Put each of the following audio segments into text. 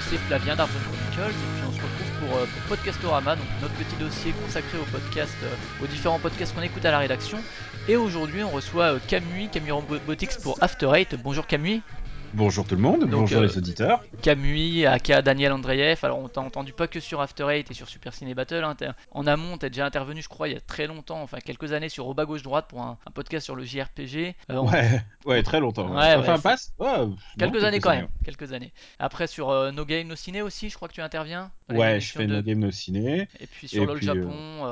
c'est Flavien d'Arts Chronicles et puis on se retrouve pour, euh, pour Podcastorama, donc notre petit dossier consacré aux podcasts, euh, aux différents podcasts qu'on écoute à la rédaction. Et aujourd'hui on reçoit euh, Camus, Camus Robotics pour After Eight. Bonjour Camus. Bonjour tout le monde, bonjour les auditeurs. Camus, aka Daniel Andreev. Alors on t'a entendu pas que sur After Eight et sur Super Ciné Battle. Hein. En amont, t'es déjà intervenu, je crois, il y a très longtemps, enfin quelques années sur Au bas gauche droite pour un, podcast sur le JRPG. ouais, ouais, très longtemps. Ouais, enfin passe. quelques années quand même, quelques années. Après sur No Game No Ciné aussi, je crois que tu interviens. Ouais, je fais No Game No Ciné. Et puis sur LOL Japon,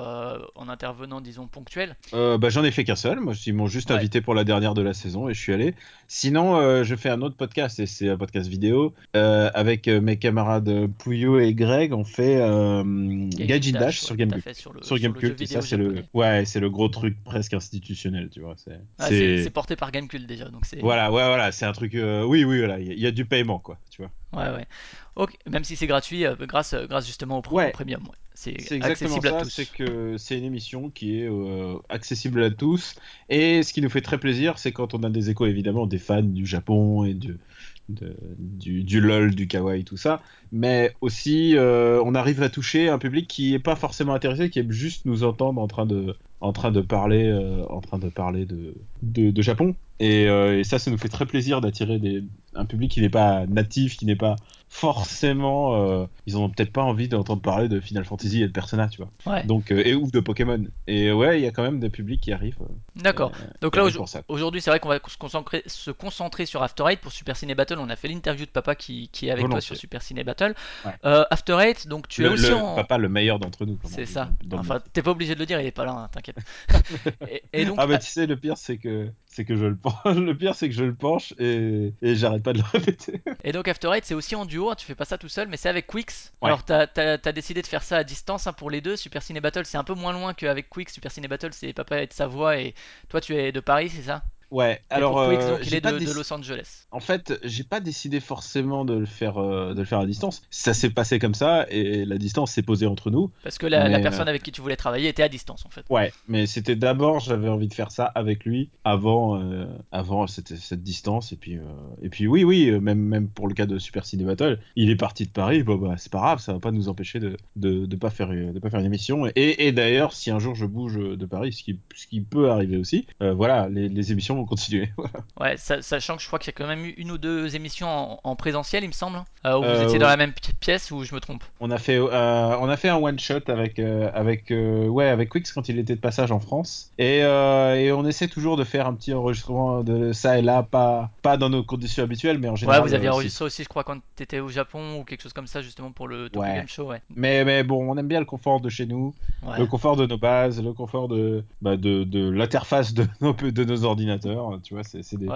en intervenant, disons ponctuel. bah j'en ai fait qu'un seul. Moi, ils m'ont juste invité pour la dernière de la saison et je suis allé. Sinon, je fais un autre podcast et c'est un podcast vidéo. Euh, avec euh, mes camarades Pouillot et Greg, on fait euh, Gaijin Dash, sur Gamecube. Sur, sur Gamecube, ça c'est le, ouais, c'est le gros truc presque institutionnel, tu vois. C'est ah, c'est porté par Gamecube déjà, donc c'est. Voilà, ouais, voilà, c'est un truc. oui, oui, voilà, il y, a du paiement, quoi, tu vois. Ouais, ouais. Ok, même si c'est gratuit, grâce, grâce justement au, ouais. premium. Ouais. C'est exactement ça, c'est que c'est une émission qui est accessible à tous. Et ce qui nous fait très plaisir, c'est quand on a des échos évidemment des fans du Japon et de, du, lol, du kawaii, tout ça. Mais aussi, euh, on arrive à toucher un public qui n'est pas forcément intéressé, qui aime juste nous entendre en train de, en train de parler, euh, en train de, parler de, de, Japon. Euh, et, ça, ça nous fait très plaisir d'attirer un public qui n'est pas natif, qui n'est pas forcément, euh, ils ont peut-être pas envie d'entendre parler de Final Fantasy et de Persona, tu vois. Donc euh, et ou de Pokémon. Et ouais, il y a quand même des publics qui arrivent. Euh, D'accord. Donc là aujourd'hui, c'est vrai qu'on va se concentrer, se concentrer sur After Eight pour Super Ciné Battle. On a fait l'interview de papa qui, qui est avec toi sur Super Ciné Battle. After Eight, donc tu es aussi le papa le meilleur d'entre nous. C'est ça. Enfin, t'es pas obligé de le dire, il est pas là, hein, t'inquiète. et, donc, ah bah tu sais, le pire c'est que c'est que je le penche. le pire c'est que je le penche et, et j'arrête pas de le répéter. et donc After Eight, c'est aussi en duo Hein, tu fais pas ça tout seul, mais c'est avec Quix. Alors, t'as as, décidé de faire ça à distance hein, pour les deux. Super Ciné Battle, c'est un peu moins loin qu'avec Quix. Super Ciné Battle, c'est Papa et de Savoie, et toi, tu es de Paris, c'est ça? Ouais, alors euh, il est de, Los Angeles. En fait, j'ai pas décidé forcément de le faire euh, de le faire à distance. Ça s'est passé comme ça et la distance s'est posée entre nous. Parce que la, personne avec qui tu voulais travailler était à distance en fait. Ouais, mais c'était d'abord j'avais envie de faire ça avec lui avant euh, avant cette, cette, distance et puis et puis oui oui même même pour le cas de Super Ciné Battle, il est parti de Paris. Bon bah c'est pas grave, ça va pas nous empêcher de de, de pas faire de pas faire une émission. Et, et d'ailleurs si un jour je bouge de Paris, ce qui ce qui peut arriver aussi, voilà les, les émissions continuer. ouais, sachant que je crois qu'il y a quand même eu une ou deux émissions en, présentiel, il me semble, euh, où vous euh, étiez dans la même pièce ou je me trompe? On a fait, euh, on a fait un one shot avec avec ouais avec Quix quand il était de passage en France et, et, on essaie toujours de faire un petit enregistrement de ça et là, pas pas dans nos conditions habituelles, mais en général. Ouais, vous aviez enregistré aussi, je crois, quand tu étais au Japon ou quelque chose comme ça, justement pour le Tokyo Game Show. Ouais. Mais mais bon, on aime bien le confort de chez nous, le confort de nos bases, le confort de bah, de, de l'interface de nos de nos ordinateurs tu vois, c'est des,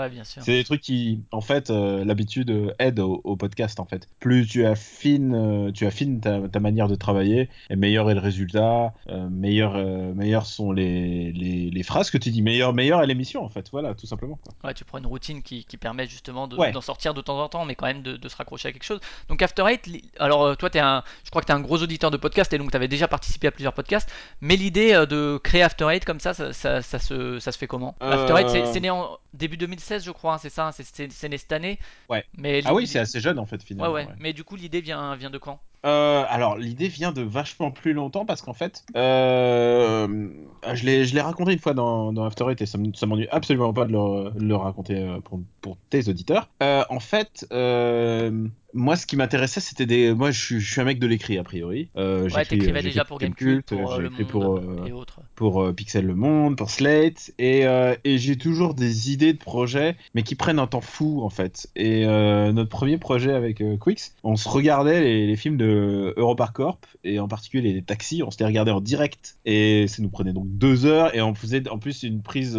des, trucs qui, en fait, euh, l'habitude euh, aide au, podcast, en fait. Plus tu affines, euh, tu affines ta, manière de travailler, et meilleur est le résultat, meilleur, meilleur sont les, les, phrases que tu dis, meilleur, meilleur est l'émission, en fait, voilà, tout simplement. Ouais, tu prends une routine qui, qui permet justement d'en sortir de temps en temps, mais quand même de, se raccrocher à quelque chose. Donc After Eight, alors toi, es un, je crois que tu es un gros auditeur de podcast, et donc tu avais déjà participé à plusieurs podcasts, mais l'idée de créer After Eight comme ça, ça, ça, se, ça se fait comment? After Eight, c'est en début 2016, je crois, hein, c'est ça, hein, c'est né cette année. Ouais. Mais ah oui, c'est assez jeune en fait finalement. Ouais, ouais. Mais du coup, l'idée vient, vient de quand? Euh, alors l'idée vient de vachement plus longtemps parce qu'en fait, euh, je l'ai raconté une fois dans, dans After Eight et ça, ça m'ennuie absolument pas de le, le raconter euh, pour, pour, tes auditeurs. en fait, moi, ce qui m'intéressait, c'était des. Moi, je, suis un mec de l'écrit, a priori. Euh, ouais, t'écrivais déjà pour Gamecult, pour euh, Le Monde pour, euh, et autres. Pour euh, Pixel Le Monde, pour Slate. Et, et j'ai toujours des idées de projets, mais qui prennent un temps fou, en fait. Et notre premier projet avec Quix, on se regardait les, films de Europark Corp, et en particulier les taxis, on se les regardait en direct. Et ça nous prenait donc deux heures, et on faisait en plus une prise.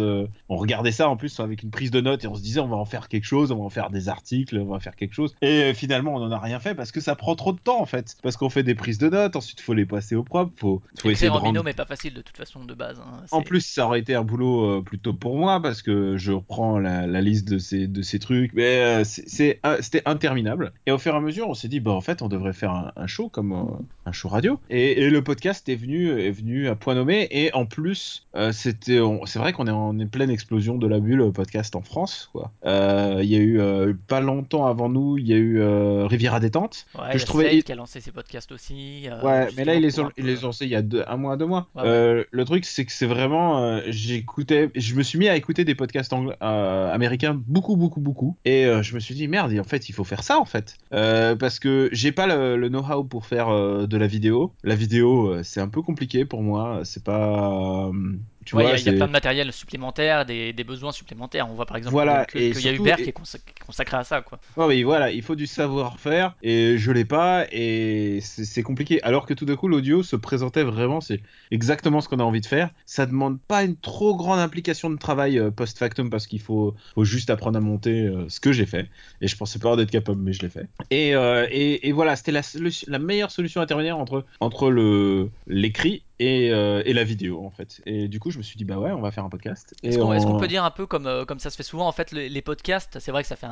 on regardait ça en plus avec une prise de notes, et on se disait, on va en faire quelque chose, on va en faire des articles, on va faire quelque chose. Et finalement, on n'en a rien fait parce que ça prend trop de temps en fait. Parce qu'on fait des prises de notes, ensuite il faut les passer au propre, faut, faut essayer de en binôme est pas facile de toute façon. de base. Hein. En plus, ça aurait été un boulot plutôt pour moi parce que je reprends la, liste de ces, de ces trucs, mais c'est, c'était interminable. Et au fur et à mesure, on s'est dit, bah en fait, on devrait faire un, show comme un show radio. Et, le podcast est venu, est venu à point nommé. Et en plus, c'était, c'est vrai qu'on est en pleine explosion de la bulle podcast en France. Quoi. Il y a eu pas longtemps avant nous, il y a eu Riviera détente que je trouvais qui a lancé ses podcasts aussi. Euh, ouais, mais là il les ont, il les ont lancés il y a un mois, deux mois. Euh, le truc c'est que c'est vraiment, euh, j'écoutais, je me suis mis à écouter des podcasts américains beaucoup, beaucoup, beaucoup, et je me suis dit merde, en fait il faut faire ça en fait, parce que j'ai pas le, know-how pour faire de la vidéo. La vidéo c'est un peu compliqué pour moi, c'est pas il y, a plein de matériel supplémentaire, des, besoins supplémentaires. On voit par exemple voilà, qu'il y a Uber qui est consacré à ça. Quoi. oui, voilà, il faut du savoir-faire et je l'ai pas et c'est compliqué. Alors que tout d'un coup, l'audio se présentait vraiment, c'est exactement ce qu'on a envie de faire. Ça demande pas une trop grande implication de travail euh, post-factum parce qu'il faut, faut, juste apprendre à monter euh, ce que j'ai fait. Et je pensais pas d'être capable, mais je l'ai fait. Et, euh, et, et, voilà, c'était la, la, meilleure solution intermédiaire entre, entre l'écrit et, euh, et, la vidéo en fait. Et du coup, je me suis dit bah ouais, on va faire un podcast. Est-ce qu'on peut dire un peu comme euh, comme ça se fait souvent en fait les, podcasts C'est vrai que ça fait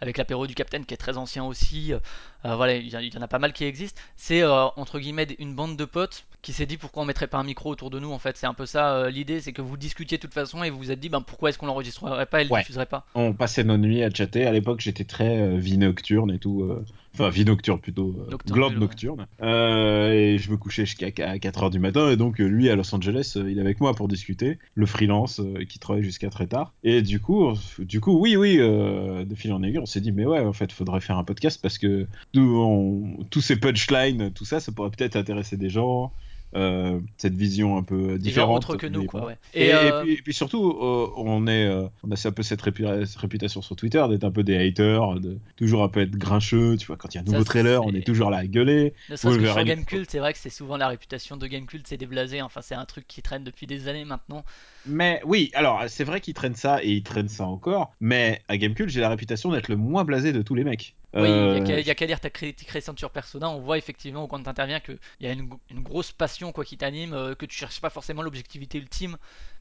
avec l'apéro du Capitaine qui est très ancien aussi. Euh, voilà, il y, en a pas mal qui existent. C'est entre guillemets une bande de potes qui s'est dit pourquoi on mettrait pas un micro autour de nous en fait. C'est un peu ça l'idée, c'est que vous discutiez de toute façon et vous vous êtes dit ben pourquoi est-ce qu'on l'enregistrerait pas et le diffuserait pas? On passait nos nuits à chatter. À l'époque, j'étais très vie nocturne et tout enfin vie nocturne plutôt, euh, glande nocturne. Euh, et je me couchais jusqu'à 4h du matin, et donc euh, lui à Los Angeles, il est avec moi pour discuter, le freelance qui travaille jusqu'à très tard. Et du coup, du coup oui, oui, de fil en aiguille, on s'est dit, mais ouais, en fait, faudrait faire un podcast parce que tous ces punchlines, tout ça, ça pourrait peut-être intéresser des gens. Euh, cette vision un peu différente. autre que nous, quoi, et, euh, et, puis, surtout, euh, on, est, on a un peu cette réputation sur Twitter d'être un peu des haters, de toujours un peu être grincheux. Tu vois, quand il y a un nouveau trailer, on est toujours là à gueuler. sur Gamecult, c'est vrai que c'est souvent la réputation de Gamecult, c'est déblasé. Enfin, c'est un truc qui traîne depuis des années maintenant. Mais oui, alors c'est vrai qu'ils traînent ça et ils traînent ça encore. Mais à Gamecult, j'ai la réputation d'être le moins blasé de tous les mecs. Oui, il n'y a qu'à lire ta critique récente sur Persona, on voit effectivement quand tu interviens qu'il y a une, grosse passion quoi qui t'anime, euh, que tu cherches pas forcément l'objectivité ultime,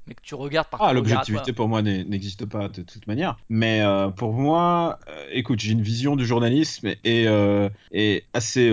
mais que tu regardes par Ah, l'objectivité pour moi n'existe pas de toute manière. Mais euh, pour moi, euh, écoute, j'ai une vision du journalisme et, euh, assez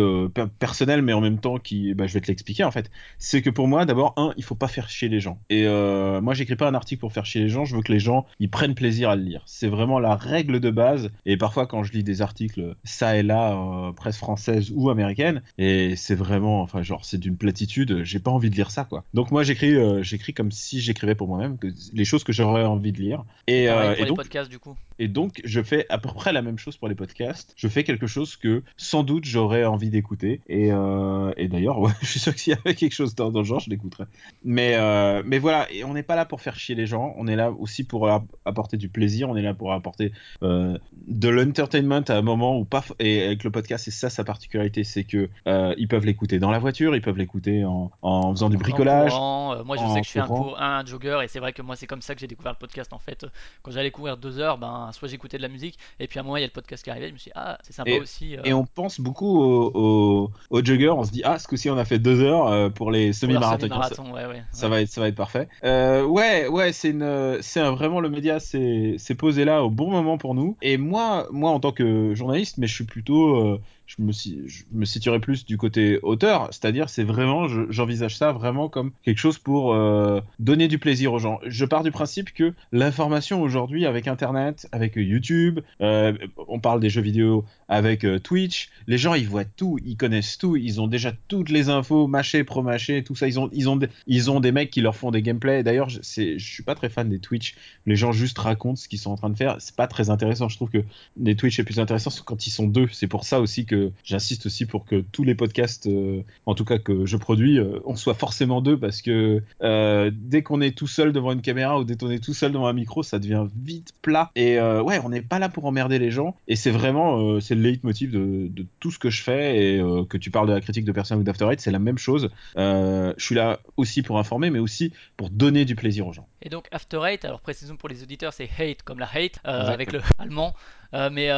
personnelle, mais en même temps qui, bah, je vais te l'expliquer en fait. C'est que pour moi, d'abord, un, il faut pas faire chier les gens. Et moi, j'écris pas un article pour faire chier les gens. Je veux que les gens ils prennent plaisir à le lire. C'est vraiment la règle de base. Et parfois, quand je lis des articles ça et là, presse française ou américaine, et c'est vraiment, enfin, genre, c'est d'une platitude. J'ai pas envie de lire ça, quoi. Donc moi, j'écris, j'écris comme si j'écrivais pour moi-même, les choses que j'aurais envie de lire. Et, euh, et donc, podcasts, du coup. Et donc, je fais à peu près la même chose pour les podcasts. Je fais quelque chose que sans doute j'aurais envie d'écouter. Et, euh, et d'ailleurs, je suis sûr que s'il y avait quelque chose dans, le genre, je l'écouterais. Mais, euh, mais voilà, et on n'est pas là pour faire chier les gens. On est là aussi pour apporter du plaisir. On est là pour apporter de l'entertainment à un moment où pas. Et avec le podcast, c'est ça sa particularité, c'est que ils peuvent l'écouter dans la voiture, ils peuvent l'écouter en, en, faisant du bricolage. moi, je sais que je suis un, un jogger et c'est vrai que moi c'est comme ça que j'ai découvert le podcast en fait. Quand j'allais courir deux heures, ben soit j'écoutais de la musique et puis à un moment il y a le podcast qui arrivait, je me suis dit, ah c'est sympa aussi. Euh. Et on pense beaucoup aux au, joggers, on se dit ah ce coup-ci on a fait deux heures euh, pour les semi-marathons. ça, ouais, ouais, ça va être ça va être parfait. Euh, ouais ouais c'est une c'est vraiment le média c'est posé là au bon moment pour nous et moi moi en tant que journaliste mais je suis plutôt je me, je me situerais plus du côté auteur, c'est-à-dire c'est vraiment, j'envisage ça vraiment comme quelque chose pour euh, donner du plaisir aux gens. Je pars du principe que l'information aujourd'hui avec Internet, avec YouTube, euh, on parle des jeux vidéo avec euh, Twitch, les gens ils voient tout, ils connaissent tout, ils ont déjà toutes les infos, mâché, pro-mâché, tout ça, ils ont, ils, ont, ils ont des mecs qui leur font des gameplays. D'ailleurs, je suis pas très fan des Twitch, les gens juste racontent ce qu'ils sont en train de faire, c'est pas très intéressant. Je trouve que les Twitch c'est plus intéressant quand ils sont deux. C'est pour ça aussi que j'insiste aussi pour que tous les podcasts, euh, en tout cas que je produis, euh, on soit forcément deux parce que euh, dès qu'on est tout seul devant une caméra ou dès qu'on est tout seul devant un micro, ça devient vite plat. Et ouais, on n'est pas là pour emmerder les gens. Et c'est vraiment c'est le leitmotiv de, tout ce que je fais. Et que tu parles de la critique de personne ou d'After c'est la même chose. je suis là aussi pour informer, mais aussi pour donner du plaisir aux gens. Et donc After Eight, alors précisons pour les auditeurs, c'est hate comme la hate avec le allemand. mais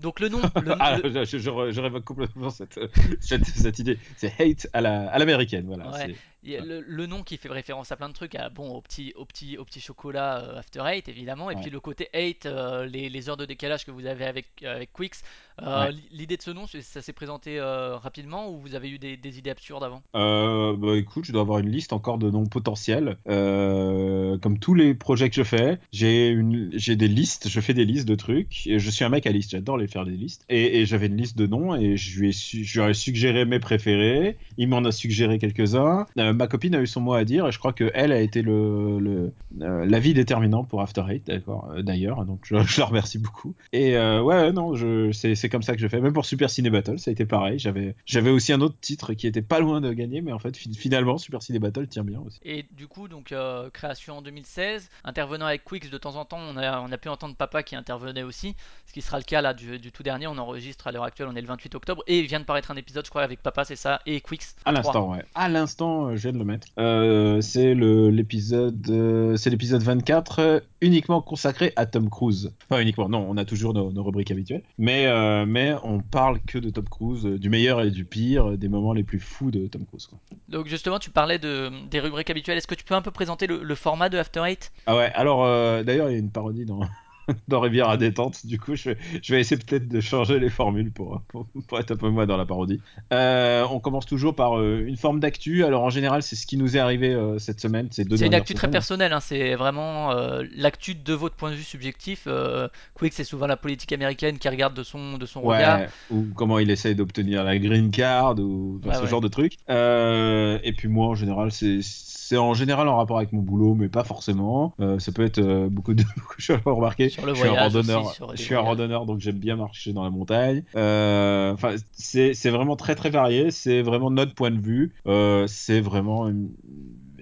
donc le nom. ah, Je, je, révoque complètement cette, cette, cette idée. C'est hate à l'américaine, la, voilà. Le, nom qui fait référence à plein de trucs, à, bon, au petit, au petit, au petit chocolat After Eight évidemment, et puis le côté hate, les, les, heures de décalage que vous avez avec, avec Quicks. L'idée de ce nom, ça s'est présenté rapidement ou vous avez eu des, des idées absurdes avant? Bah écoute, je dois avoir une liste encore de noms potentiels. comme tous les projets que je fais, j'ai des listes, je fais des listes de trucs. Et je suis un mec à liste, j'adore les faire des listes. Et, j'avais une liste de noms et je lui ai, je lui ai suggéré mes préférés. Il m'en a suggéré quelques-uns. Euh, ma copine a eu son mot à dire et je crois que elle a été le, le euh, l'avis déterminant pour After Eight, d'accord, euh, d'ailleurs. Donc je, je, la remercie beaucoup. Et ouais, non, je, c'est, c'est comme ça que je fais. Même pour Super Ciné Battle, ça a été pareil. J'avais, j'avais aussi un autre titre qui était pas loin de gagner, mais en fait, finalement, Super Ciné Battle tient bien aussi. Et du coup, donc création en 2016, intervenant avec Quicks de temps en temps, on a, on a pu entendre Papa qui intervenait aussi ce qui sera le cas là du, tout dernier. On enregistre à l'heure actuelle, on est le 28 octobre et il vient de paraître un épisode, je crois, avec Papa, c'est ça, et Quicks. À l'instant, ouais. À l'instant, euh, je viens de le mettre. Euh, c'est l'épisode, euh, c'est l'épisode 24, uniquement consacré à Tom Cruise. Enfin uniquement, non, on a toujours nos, rubriques habituelles, mais mais on parle que de Tom Cruise, du meilleur et du pire, des moments les plus fous de Tom Cruise. Donc justement, tu parlais de, des rubriques habituelles. Est-ce que tu peux un peu présenter le, le format de After Eight? Ah ouais. Alors d'ailleurs, il y a une parodie dans dans Rivière à détente. Du coup, je vais, je vais essayer peut-être de changer les formules pour, pour, être un peu moins dans la parodie. Euh, on commence toujours par euh, une forme d'actu. Alors en général, c'est ce qui nous est arrivé euh, cette semaine. C'est une actu très personnelle. Hein. C'est vraiment l'actu de votre point de vue subjectif. Quick, c'est souvent la politique américaine qui regarde de son, de son regard. Ou comment il essaye d'obtenir la green card ou ce genre de trucs. et puis moi, en général, c'est c'est en général en rapport avec mon boulot, mais pas forcément. Euh, ça peut être euh, beaucoup de choses à remarquer. Sur le je suis un randonneur, je suis un randonneur, donc j'aime bien marcher dans la montagne. Euh, enfin, c'est vraiment très très varié. C'est vraiment notre point de vue. c'est vraiment une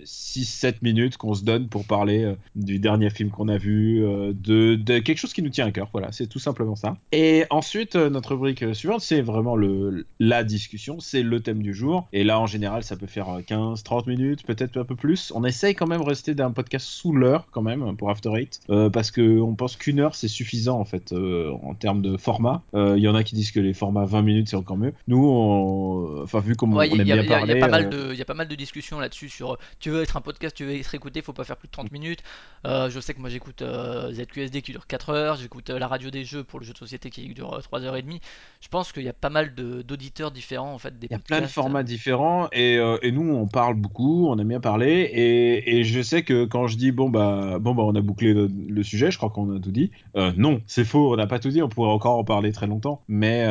6-7 minutes qu'on se donne pour parler euh, du dernier film qu'on a vu, euh, de, quelque chose qui nous tient à cœur. Voilà, c'est tout simplement ça. Et ensuite, euh, notre rubrique suivante, c'est vraiment le, la discussion, c'est le thème du jour. Et là, en général, ça peut faire 15-30 minutes, peut-être un peu plus. On essaye quand même de rester d'un podcast sous l'heure, quand même, pour After Eight, parce qu'on pense qu'une heure, c'est suffisant, en fait, en termes de format. Il y en a qui disent que les formats 20 minutes, c'est encore mieux. Nous, enfin, vu comment on aime bien parler... Il y, a pas mal de discussions là-dessus sur... Tu veux être un podcast, tu veux être écouté, faut pas faire plus de 30 minutes. Euh, je sais que moi j'écoute euh, ZQSD qui dure 4 heures, j'écoute euh, la radio des jeux pour le jeu de société qui dure 3 heures et demie. Je pense qu'il y a pas mal d'auditeurs différents en fait. Des Il y a plein de formats différents et, et, nous on parle beaucoup, on aime bien parler et, et, je sais que quand je dis bon bah bon bah on a bouclé le, sujet, je crois qu'on a tout dit. non, c'est faux, on n'a pas tout dit, on pourrait encore en parler très longtemps, mais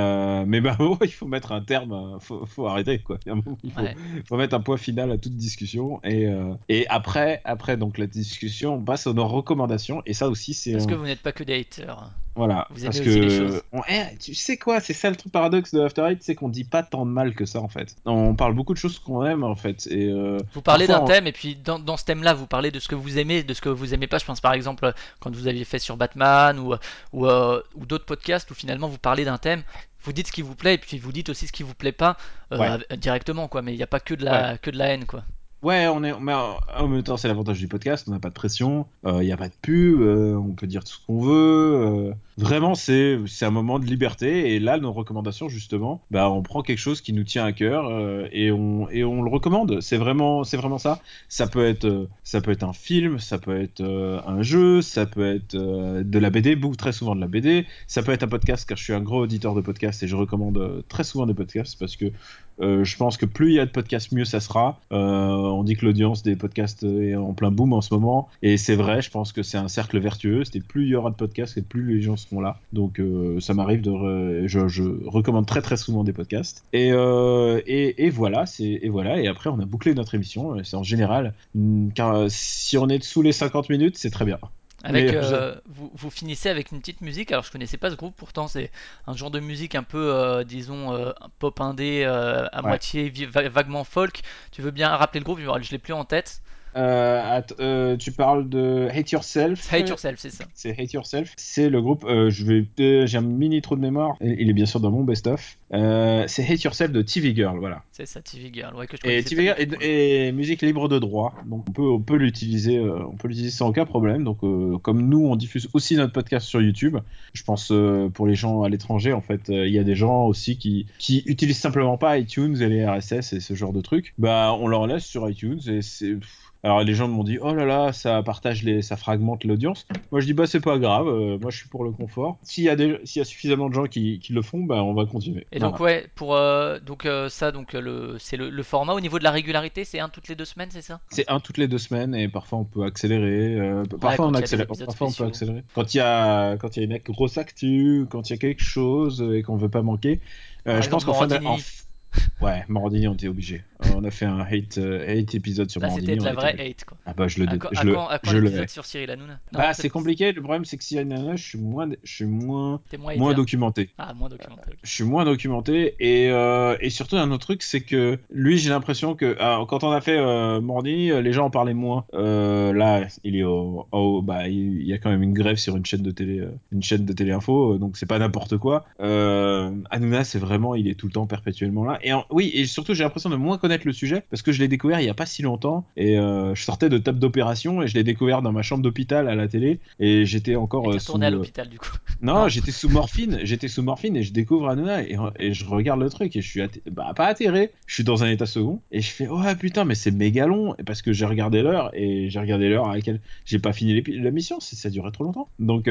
mais bah il faut mettre un terme, faut, faut arrêter quoi. Il faut, faut, mettre un point final à toute discussion et euh, et après, après donc la discussion, on passe aux nos recommandations. Et ça aussi, c'est. Parce que vous n'êtes pas que des haters. Voilà. Vous parce que choses. Eh, tu sais quoi, c'est ça le truc paradoxe de After Eight, c'est qu'on dit pas tant de mal que ça en fait. On parle beaucoup de choses qu'on aime en fait. Et euh, vous parlez d'un thème et puis dans, dans ce thème-là, vous parlez de ce que vous aimez, de ce que vous aimez pas. Je pense par exemple quand vous aviez fait sur Batman ou ou, euh, ou d'autres podcasts où finalement vous parlez d'un thème vous dites ce qui vous plaît et puis vous dites aussi ce qui vous plaît pas directement quoi mais il n'y a pas que de la que de la haine quoi Ouais, on est, mais en même temps, c'est l'avantage du podcast, on n'a pas de pression, il euh, n'y a pas de pub, euh, on peut dire tout ce qu'on veut. Euh. vraiment, c'est un moment de liberté. Et là, nos recommandations, justement, bah, on prend quelque chose qui nous tient à cœur et, on, et on le recommande. C'est vraiment, vraiment ça. Ça peut, être, ça peut être un film, ça peut être un jeu, ça peut être de la BD, beaucoup, très souvent de la BD. Ça peut être un podcast, car je suis un gros auditeur de podcasts et je recommande très souvent des podcasts parce que euh, je pense que plus il y a de podcasts, mieux ça sera. Euh, on dit que l'audience des podcasts est en plein boom en ce moment, et c'est vrai. Je pense que c'est un cercle vertueux. C'est plus il y aura de podcasts, plus les gens seront là. Donc euh, ça m'arrive de, je, recommande très très souvent des podcasts. Et, voilà, et voilà. Et après on a bouclé notre émission. C'est en général, car si on est sous les 50 minutes, c'est très bien. Avec, euh, vous, vous, finissez avec une petite musique. Alors je connaissais pas ce groupe, pourtant c'est un genre de musique un peu, euh, disons, euh, pop indé, à moitié vaguement folk. Tu veux bien rappeler le groupe? Je l'ai plus en tête. Euh, tu parles de Hate Yourself. Hate Yourself, c'est ça. C'est Hate Yourself. C'est le groupe. je vais. J'ai un mini trou de mémoire. Il est bien sûr dans mon best-of. c'est Hate Yourself de TV Girl, voilà. C'est ça, TV Girl. Ouais, que je et TV Girl est, musique libre de droit, donc on peut, on peut l'utiliser, on peut l'utiliser sans aucun problème. Donc comme nous, on diffuse aussi notre podcast sur YouTube. Je pense pour les gens à l'étranger, en fait, il y a des gens aussi qui qui utilisent simplement pas iTunes et les RSS et ce genre de trucs. Bah, on leur laisse sur iTunes et c'est alors les gens m'ont dit oh là là ça partage les ça fragmente l'audience. Moi je dis bah c'est pas grave, euh, moi je suis pour le confort. S'il y a des s'il y a suffisamment de gens qui, qui, le font, bah on va continuer. Et donc ouais pour euh, donc euh, ça donc le c'est le, format au niveau de la régularité c'est un toutes les deux semaines c'est ça? C'est un toutes les deux semaines et parfois on peut accélérer. parfois on accélère. Parfois on peut accélérer. Quand il y a quand il y a une grosse actu, quand il y a quelque chose et qu'on veut pas manquer. je pense qu'en fin de, Ouais, Morandini, on était obligé. On a fait un hate, euh, hate épisode sur Là, Morandini. C'était de la vraie hate, quoi. Ah bah, je le À, je le, à quand l'épisode sur Cyril Hanouna Bah, c'est compliqué. Le problème, c'est que Cyril Hanouna, je suis moins, je suis moins, moins, documenté. Ah, moins documenté. Je suis moins documenté. Et, euh, et surtout, un autre truc, c'est que lui, j'ai l'impression que ah, quand on a fait euh, Morandini, euh, les gens en parlaient moins. Euh, là, il est au, au, bah, il y a quand même une grève sur une chaîne de télé, une chaîne de télé info, donc c'est pas n'importe quoi. Hanouna, c'est vraiment, il est tout le temps perpétuellement là. Et oui, et surtout j'ai l'impression de moins connaître le sujet parce que je l'ai découvert il y a pas si longtemps et euh, je sortais de table d'opération et je l'ai découvert dans ma chambre d'hôpital à la télé et j'étais encore. Et euh, sous, à euh, l'hôpital du coup. Non, j'étais sous morphine, j'étais sous morphine et je découvre Hanouna et, et je regarde le truc et je suis bah, pas atterré, je suis dans un état second et je fais oh putain mais c'est méga long parce que j'ai regardé l'heure et j'ai regardé l'heure à laquelle j'ai pas fini la mission, ça durait trop longtemps. Donc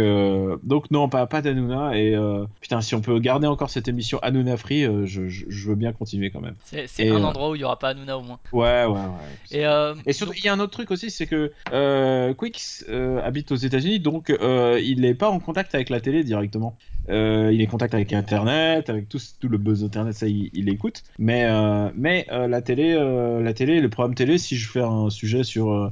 donc non pas pas d'Hanouna et putain si on peut garder encore cette émission Hanouna Free, je, je, veux bien continuer quand même. C'est un euh, endroit où il n'y aura pas Hanouna au moins. Ouais, ouais, ouais. Et, euh, et surtout, il y a un autre truc aussi, c'est que euh, Quicks habite aux États-Unis, donc il n'est pas en contact avec la télé directement. il est en contact avec Internet, avec tout, tout le buzz Internet, ça il, il écoute. Mais, mais la télé, la télé, le programme télé, si je fais un sujet sur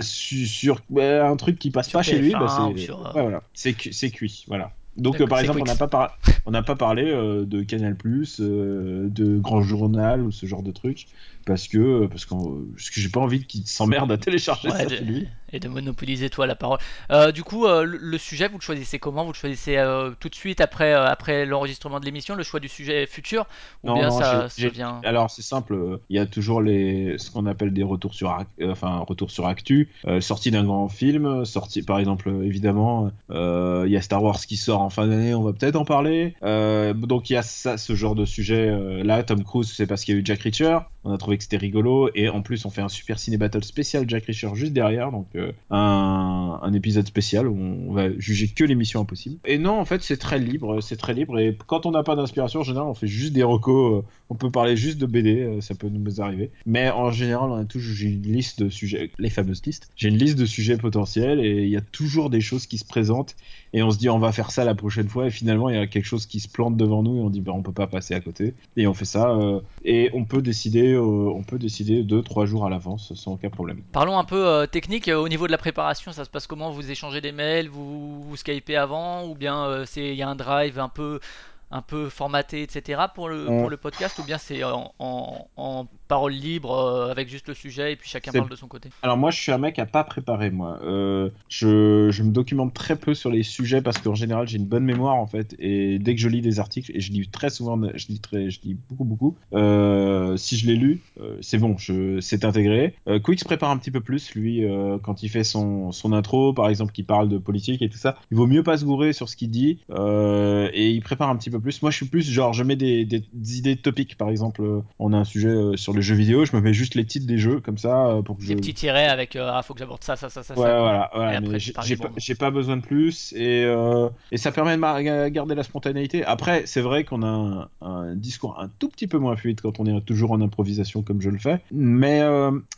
sur, un truc qui passe pas chez lui, bah, c'est ouais, voilà. c'est cuit, voilà. Donc, par exemple, on n'a pas, on n'a pas parlé euh, de Canal, euh, de Grand Journal ou ce genre de trucs parce que parce que, j'ai pas envie qu'il s'emmerde à télécharger ça chez lui et de monopoliser toi la parole. Euh, du coup, euh, le, sujet, vous le choisissez comment? Vous le choisissez euh, tout de suite après, après l'enregistrement de l'émission, le choix du sujet futur? Ou non, bien ça, vient... Alors c'est simple, il y a toujours les, ce qu'on appelle des retours sur, enfin, retours sur actu, sortie d'un grand film, sortie par exemple, évidemment, il y a Star Wars qui sort en fin d'année, on va peut-être en parler. donc il y a ça, ce genre de sujet. là, Tom Cruise, c'est parce qu'il y a eu Jack Reacher, on a trouvé que c'était rigolo, et en plus on fait un super ciné battle spécial Jack Reacher juste derrière, donc un, épisode spécial où on va juger que l'émission impossible. Et non, en fait, c'est très libre, c'est très libre. Et quand on n'a pas d'inspiration, en général, on fait juste des recos. Euh, on peut parler juste de BD, euh, ça peut nous arriver. Mais en général, on a toujours une liste de sujets, les fameuses listes. J'ai une liste de sujets potentiels et il y a toujours des choses qui se présentent et on se dit on va faire ça la prochaine fois et finalement il y a quelque chose qui se plante devant nous et on dit bah on peut pas passer à côté et on fait ça euh, et on peut décider on peut décider deux trois jours à l'avance sans aucun problème. Parlons un peu technique au niveau de la préparation, ça se passe comment? Vous échangez des mails, vous, vous skypez avant, ou bien euh, c'est il y a un drive un peu un peu formaté, etc. pour le, pour le podcast, ou bien c'est en, en, parole libre euh, avec juste le sujet et puis chacun parle de son côté? Alors moi je suis un mec à pas préparer moi. Euh, je, je, me documente très peu sur les sujets parce qu'en général j'ai une bonne mémoire en fait et dès que je lis des articles et je lis très souvent, je lis très, je lis beaucoup beaucoup. Euh, si je l'ai lu, c'est bon, c'est intégré. Quicks prépare un petit peu plus lui quand il fait son, son intro par exemple qui parle de politique et tout ça. Il vaut mieux pas se gourer sur ce qu'il dit et il prépare un petit peu plus. Moi je suis plus genre je mets des, des, des idées topiques par exemple on a un sujet sur le jeu vidéo, je me mets juste les titres des jeux comme ça euh, pour que des petits tirets avec euh, ah faut que j'aborde ça ça ça ça. Ouais voilà, voilà j'ai pas, pas, besoin de plus et, euh, et ça permet de garder la spontanéité. Après c'est vrai qu'on a un, discours un tout petit peu moins fluide quand on est toujours en improvisation comme je le fais, mais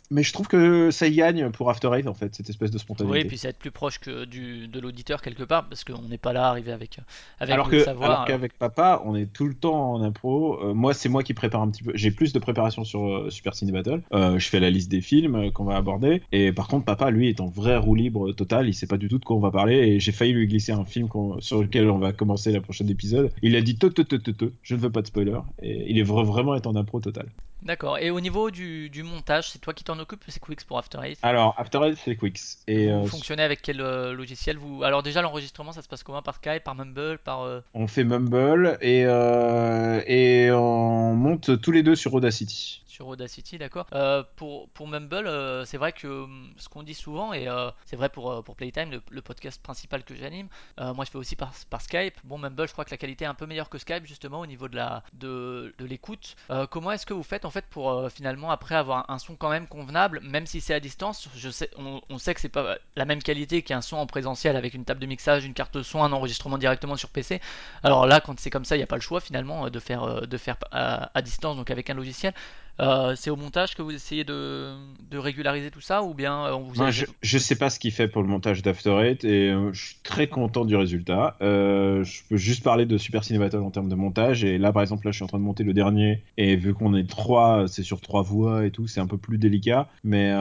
mais je trouve que ça y gagne pour After Eight en fait cette espèce de spontanéité. Oui et puis ça être plus proche que du de l'auditeur quelque part parce qu'on n'est pas là arrivé avec avec alors le que, savoir. Alors qu'avec papa on est tout le temps en impro. moi c'est moi qui prépare un petit peu. J'ai plus de préparation sur euh, Super Ciné Battle. Euh, je fais la liste des films euh, qu'on va aborder. Et par contre, papa, lui, est en vrai roue libre total. Il sait pas du tout de quoi on va parler. Et j'ai failli lui glisser un film sur lequel on va commencer la prochaine épisode. Il a dit te, te, te, te, je ne veux pas de spoiler. Et il est vraiment être en impro total. D'accord. Et au niveau du, montage, c'est toi qui t'en occupes c'est Quix pour After Eight Alors, After Eight, c'est Quix. Et vous fonctionnez avec quel logiciel vous... Alors déjà, l'enregistrement, ça se passe comment? Par Skype, par Mumble, par... On fait Mumble et, et on monte tous les deux sur Audacity sur Audacity, d'accord. Euh, pour, pour Mumble, euh, c'est vrai que hum, ce qu'on dit souvent, et euh, c'est vrai pour, pour Playtime, le, podcast principal que j'anime, moi je fais aussi par, par Skype. Bon, Mumble, je crois que la qualité est un peu meilleure que Skype, justement, au niveau de la de, de l'écoute. comment est-ce que vous faites, en fait, pour finalement, après avoir un son quand même convenable, même si c'est à distance je sais, on, sait que c'est pas la même qualité qu'un son en présentiel avec une table de mixage, une carte son, un enregistrement directement sur PC. Alors là, quand c'est comme ça, il n'y a pas le choix finalement de faire, de faire à distance, donc avec un logiciel. Euh, c'est au montage que vous essayez de, régulariser tout ça ou bien euh, on vous je, je sais pas ce qu'il fait pour le montage d'After Eight et euh, je suis très content du résultat. je peux juste parler de Super Ciné Battle en termes de montage et là par exemple là je suis en train de monter le dernier et vu qu'on est trois, c'est sur trois voix et tout, c'est un peu plus délicat. Mais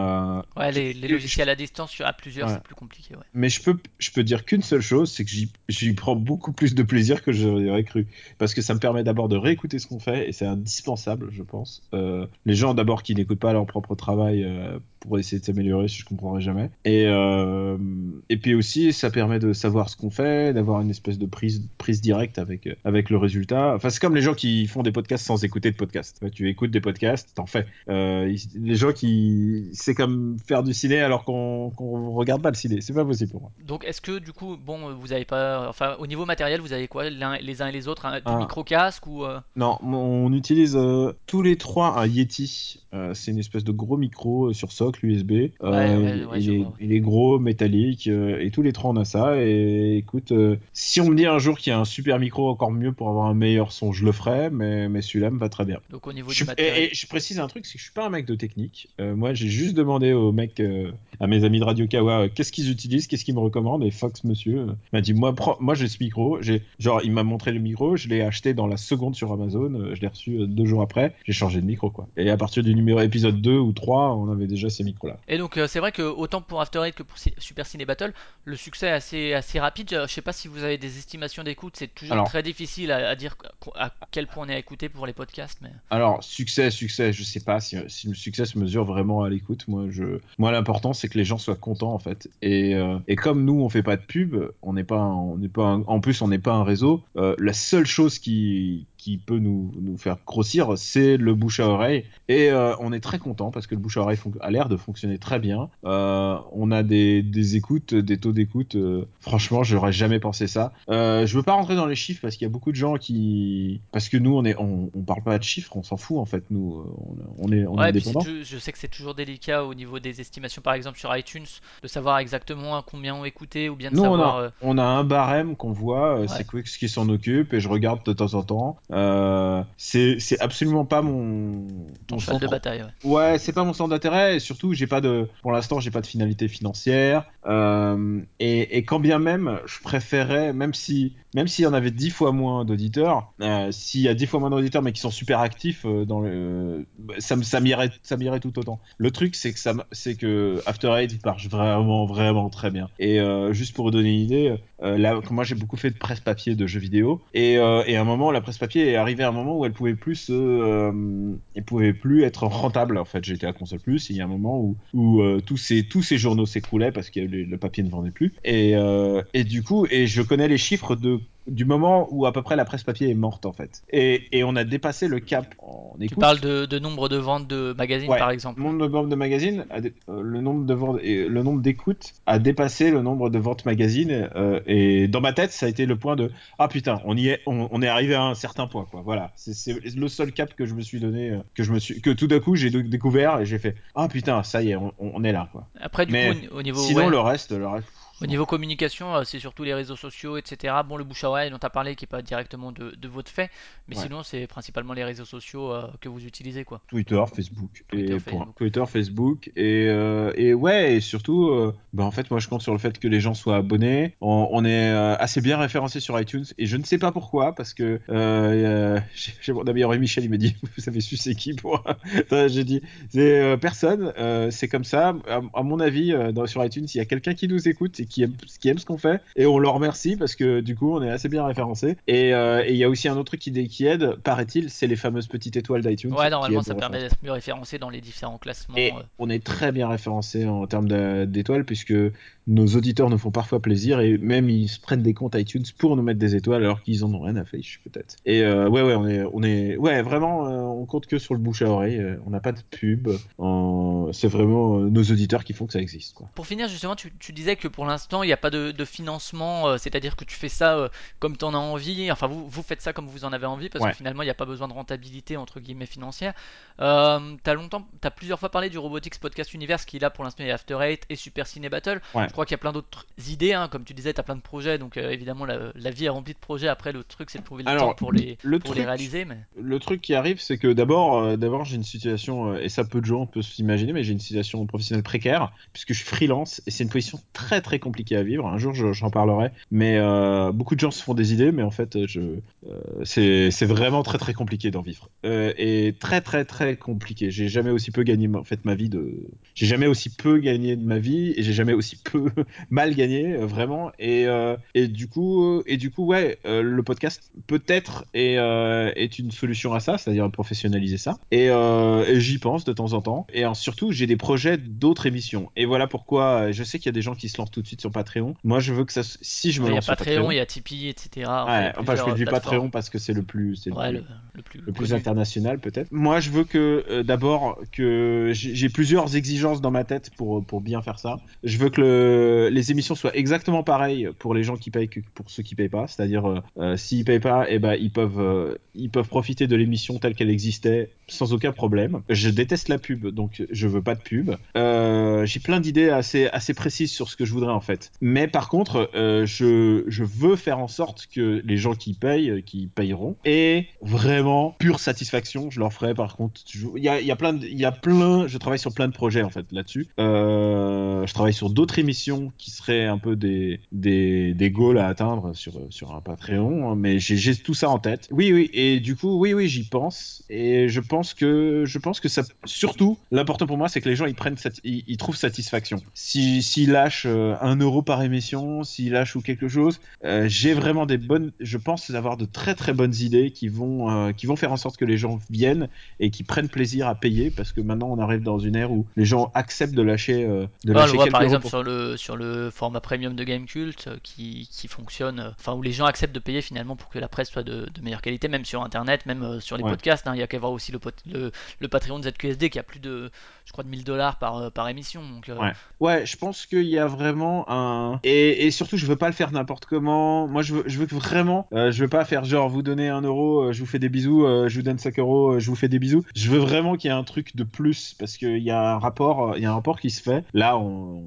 ouais, les, logiciels à distance à plusieurs c'est plus compliqué. Mais je peux je peux dire qu'une seule chose, c'est que j'y prends beaucoup plus de plaisir que j'aurais cru parce que ça me permet d'abord de réécouter ce qu'on fait et c'est indispensable je pense les gens d'abord qui n'écoutent pas leur propre travail euh, pour essayer de s'améliorer, si je comprendrais jamais. Et, euh, et puis aussi, ça permet de savoir ce qu'on fait, d'avoir une espèce de prise, prise directe avec, avec le résultat. Enfin, c'est comme les gens qui font des podcasts sans écouter de podcasts. Tu écoutes des podcasts, t'en fais. Euh, les gens qui. C'est comme faire du ciné alors qu'on qu regarde pas le ciné. C'est pas possible pour moi. Donc, est-ce que du coup, bon, vous avez pas. Enfin, au niveau matériel, vous avez quoi? Les uns et les autres un, Des ah. micro-casques ou. Non, on utilise tous les trois un Yeti. C'est une espèce de gros micro sur socle USB. Euh, il, est, gros, métallique, euh, et tous les trois on a ça. Et écoute, euh, si on me dit un jour qu'il y a un super micro encore mieux pour avoir un meilleur son, je le ferai, mais, mais celui-là me va très bien. Donc au niveau je, du matériel... et, je précise un truc, c'est que je suis pas un mec de technique. moi, j'ai juste demandé aux mecs, à mes amis de Radio Kawa, qu'est-ce qu'ils utilisent, qu'est-ce qu'ils me recommandent, et Fox Monsieur m'a dit, moi, moi j'ai ce micro, j'ai genre il m'a montré le micro, je l'ai acheté dans la seconde sur Amazon, je l'ai reçu deux jours après, j'ai changé de micro quoi. Et à partir du numéro épisode 2 ou 3, on avait déjà ces micros-là. Et donc euh, c'est vrai que autant pour After Eight que pour Super Ciné Battle, le succès est assez, assez rapide. Je sais pas si vous avez des estimations d'écoute, c'est toujours très difficile à, dire à quel point on est écouté pour les podcasts. Mais... Alors succès, succès, je sais pas si, le succès se mesure vraiment à l'écoute. Moi, je, moi l'important c'est que les gens soient contents en fait. Et, euh, et comme nous on fait pas de pub, on n'est pas, on n'est pas, en plus on n'est pas un réseau. Euh, la seule chose qui qui peut nous, nous faire grossir, c'est le bouche à oreille. Et euh, on est très content parce que le bouche à oreille a l'air de fonctionner très bien. Euh, on a des, des, écoutes, des taux d'écoute. Euh, franchement, j'aurais jamais pensé ça. je veux pas rentrer dans les chiffres parce qu'il y a beaucoup de gens qui, parce que nous, on est, on, on parle pas de chiffres, on s'en fout en fait. Nous, on, est, on est indépendant. je sais que c'est toujours délicat au niveau des estimations, par exemple sur iTunes, de savoir exactement combien ont écouté ou bien de nous, savoir. On a, on a un barème qu'on voit, c'est Quix qui s'en occupe et je regarde de temps en temps. Euh, c'est absolument pas mon, mon centre de bataille. Ouais, ouais c'est pas mon centre d'intérêt et surtout j'ai pas de, pour l'instant j'ai pas de finalité financière. Euh, et, et, quand bien même, je préférais, même si, même s'il y en avait dix fois moins d'auditeurs, euh, s'il y a dix fois moins d'auditeurs mais qui sont super actifs dans le, ça, ça m'irait, ça m'irait tout autant. Le truc c'est que ça, c'est que After Eight marche vraiment, vraiment très bien. Et juste pour vous donner une idée, là, moi j'ai beaucoup fait de presse papier de jeux vidéo et, et à un moment la presse papier est arrivé à un moment où elle pouvait plus, euh, elle pouvait plus être rentable. En fait, j'étais à console plus. il y a un moment où, où euh, tous ces tous ces journaux s'écroulaient parce que le, papier ne vendait plus. Et, euh, et du coup, et je connais les chiffres de du moment où à peu près la presse papier est morte en fait. Et, et on a dépassé le cap en écoute. Tu parles de, de nombre de ventes de magazines par exemple. Le nombre de magazines, euh, le nombre de ventes le nombre d'écoutes a dépassé le nombre de ventes magazines. Euh, et dans ma tête, ça a été le point de ah putain, on y est, on, est arrivé à un certain point quoi. Voilà, c'est le seul cap que je me suis donné, euh, que je me suis, que tout d'un coup j'ai découvert et j'ai fait ah putain, ça y est, on, est là quoi. Après du coup au niveau sinon le reste, le reste au niveau communication, euh, c'est surtout les réseaux sociaux, etc. Bon, le bouche à oreille dont tu as parlé, qui n'est pas directement de, votre fait, mais sinon, c'est principalement les réseaux sociaux euh, que vous utilisez. quoi. Twitter, Facebook. Twitter, et Facebook. Twitter, Facebook. Et, euh, et ouais, et surtout, bah, en fait, moi, je compte sur le fait que les gens soient abonnés. On, est assez bien référencé sur iTunes, et je ne sais pas pourquoi, parce que j'ai mon ami Michel, il me dit Vous avez su c'est qui pour. j'ai dit C'est personne, c'est comme ça. À, mon avis, sur iTunes, s'il y a quelqu'un qui nous écoute, qui aiment, qui aiment ce qu'on fait et on leur remercie parce que du coup on est assez bien référencé. Et il y a aussi un autre truc qui, qui aide, paraît-il, c'est les fameuses petites étoiles d'iTunes. Ouais, normalement ça permet d'être mieux référencé dans les différents classements. Et on est très bien référencé en termes d'étoiles puisque nos auditeurs nous font parfois plaisir et même ils se prennent des comptes iTunes pour nous mettre des étoiles alors qu'ils en ont rien à faire, peut-être. Et ouais, ouais, on est, on est, ouais, vraiment, on compte que sur le bouche à oreille. on n'a pas de pub. C'est vraiment nos auditeurs qui font que ça existe. Quoi. Pour finir, justement, tu, disais que pour l'instant il n'y a pas de, financement, c'est-à-dire que tu fais ça comme tu en as envie. Enfin, vous, vous faites ça comme vous en avez envie parce que finalement il n'y a pas besoin de rentabilité entre guillemets financière. Euh, t'as longtemps, as plusieurs fois parlé du Robotics Podcast Universe qui là pour l'instant il y a After Eight et Super Ciné Battle. Je crois qu'il y a plein d'autres idées, hein. comme tu disais, t'as plein de projets, donc euh, évidemment la, vie est remplie de projets. Après le truc c'est de trouver le temps pour les, pour les réaliser. Mais... Le truc qui arrive c'est que d'abord, euh, d'abord j'ai une situation et ça peu de gens peuvent s'imaginer, mais j'ai une situation professionnelle précaire puisque je suis freelance et c'est une position très très compliquée à vivre. Un jour j'en parlerai, mais beaucoup de gens se font des idées, mais en fait je c'est vraiment très très compliqué d'en vivre. Euh, et très très très compliqué. J'ai jamais aussi peu gagné en fait ma vie de. J'ai jamais aussi peu gagné de ma vie et j'ai jamais aussi peu mal gagné euh, vraiment. Et, euh, et du coup et du coup ouais le podcast peut-être est, est une solution à ça, c'est-à-dire professionnaliser ça. Et j'y pense de temps en temps. Et surtout j'ai des projets d'autres émissions. Et voilà pourquoi je sais qu'il y a des gens qui se lancent tout de suite sur Patreon. Moi je veux que ça si je me lance sur Patreon, il y a Tipeee etc. Ouais, enfin je fais du Patreon parce que c'est le plus c'est le, plus, le, plus, international peut-être? Moi, je veux que euh, d'abord que j'ai plusieurs exigences dans ma tête pour pour bien faire ça. Je veux que le, les émissions soient exactement pareilles pour les gens qui payent que pour ceux qui payent pas. C'est-à-dire euh, euh, s'ils payent pas, eh ben ils peuvent ils peuvent profiter de l'émission telle qu'elle existait sans aucun problème. Je déteste la pub, donc je veux pas de pub. j'ai plein d'idées assez assez précises sur ce que je voudrais en fait. Mais par contre, je je veux faire en sorte que les gens qui payent, qui payeront, et vraiment pure satisfaction. Je leur ferai par contre. Il y a, y plein, il y a plein. Je travaille sur plein de projets en fait là-dessus. Euh, je travaille sur d'autres émissions qui seraient un peu des des, des goals à atteindre sur sur un Patreon, hein, mais j'ai tout ça en tête. Oui, oui, et du coup, oui, oui, j'y pense. Et je pense que je pense que ça. Surtout, l'important pour moi, c'est que les gens ils prennent, ils, trouvent satisfaction. Si s'ils lâchent euh, un euro par émission, s'ils lâchent ou quelque chose, euh, j'ai vraiment des bonnes. Je pense avoir de très très bonnes idées qui vont, qui vont faire en sorte que les gens viennent et qui prennent plaisir à payer parce que maintenant on arrive dans une ère où les gens acceptent de lâcher, euh, de lâcher on voit par exemple sur, le, sur le format premium de Gamecult euh, qui, qui fonctionne, enfin où les gens acceptent de payer finalement pour que la presse soit de, de meilleure qualité, même sur internet, même sur les podcasts. Hein. il y a qu'à voir aussi le, le, le, Patreon de ZQSD qui a plus de, je crois, de 1000 dollars par, par émission. Donc, ouais. ouais, je pense qu'il y a vraiment un. Et, et, surtout, je veux pas le faire n'importe comment. Moi, je veux, je veux vraiment. je veux pas faire genre vous donner un euro, je vous fais des bisous, je vous donne 5 euros, je vous fais des bisous. Je veux vraiment qu'il y ait un truc de plus parce qu'il y a un rapport, il y a un rapport qui se fait. Là, on,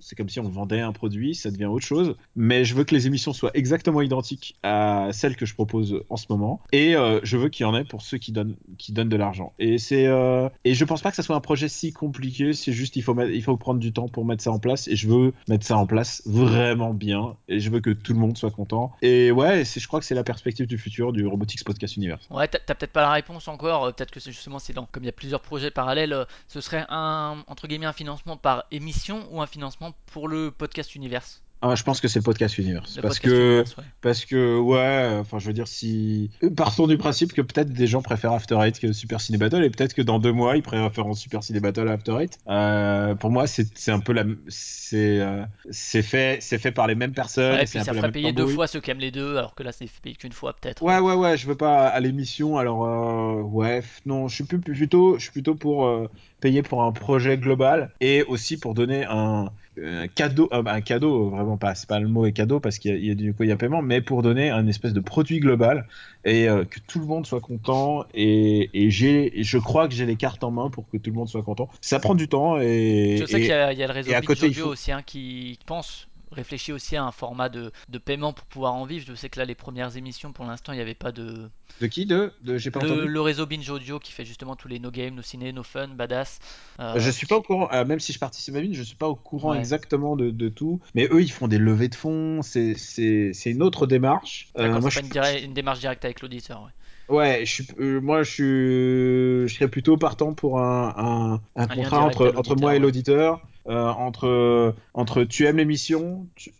c'est comme si on vendait un produit, ça devient autre chose. Mais je veux que les émissions soient exactement identiques à celles que je propose en ce moment. Et euh, je veux qu'il y en ait pour ceux qui donnent, qui donnent de l'argent. Et c'est euh, et je pense pas que ça soit un projet si compliqué. C'est juste il faut faut prendre du temps pour mettre ça en place. Et je veux mettre ça en place vraiment bien. Et je veux que tout le monde soit content. Et ouais, je crois que c'est la perspective du futur du Robotics Podcast Universe. Ouais, t'as peut-être pas la réponse encore. Euh, peut-être que c'est justement dans comme il y a plusieurs projets parallèles, ce serait un entre guillemets un financement par émission ou un financement pour le podcast Universe ah, je pense que c'est le podcast Universe. parce que, parce que, ouais, enfin, je veux dire, si. Partons du principe que peut-être des gens préfèrent After Eight que Super Ciné Battle, et peut-être que dans deux mois, ils préfèrent Super Ciné Battle à After Eight. Euh, pour moi, c'est un peu la. C'est euh, fait, fait par les mêmes personnes. et puis ça ferait payer deux fois ceux qui aiment les deux, alors que là, c'est payé qu'une fois, peut-être. Ouais, ouais, ouais, je veux pas à l'émission, alors, euh, ouais, non, je suis plutôt, je suis plutôt pour euh, payer pour un projet global et aussi pour donner un, cadeau, euh, un cadeau, vraiment pas, c'est pas le mot est cadeau parce qu'il y, a du coup il y a paiement, mais pour donner un espèce de produit global et euh, que tout le monde soit content et, et j'ai, je crois que j'ai les cartes en main pour que tout le monde soit content. Ça prend du temps et. Je sais qu'il y, a le réseau à côté, faut... aussi hein, qui pense réfléchit aussi à un format de, de, paiement pour pouvoir en vivre. Je sais que là, les premières émissions, pour l'instant, il n'y avait pas de. De qui De, de J'ai pas le, entendu. Le réseau Binge Audio qui fait justement tous les No Game, No Ciné, No Fun, Badass. Euh, je suis pas au courant, euh, même si je participe à une, je suis pas au courant exactement de, de, tout. Mais eux, ils font des levées de fonds, c'est une autre démarche. Euh, moi, c'est pas une, démarche directe avec l'auditeur. Ouais. Ouais, je suis, euh, moi je suis, je serais plutôt partant pour un, un, un, contrat entre, entre moi et l'auditeur. Entre entre tu aimes l'émission, tu,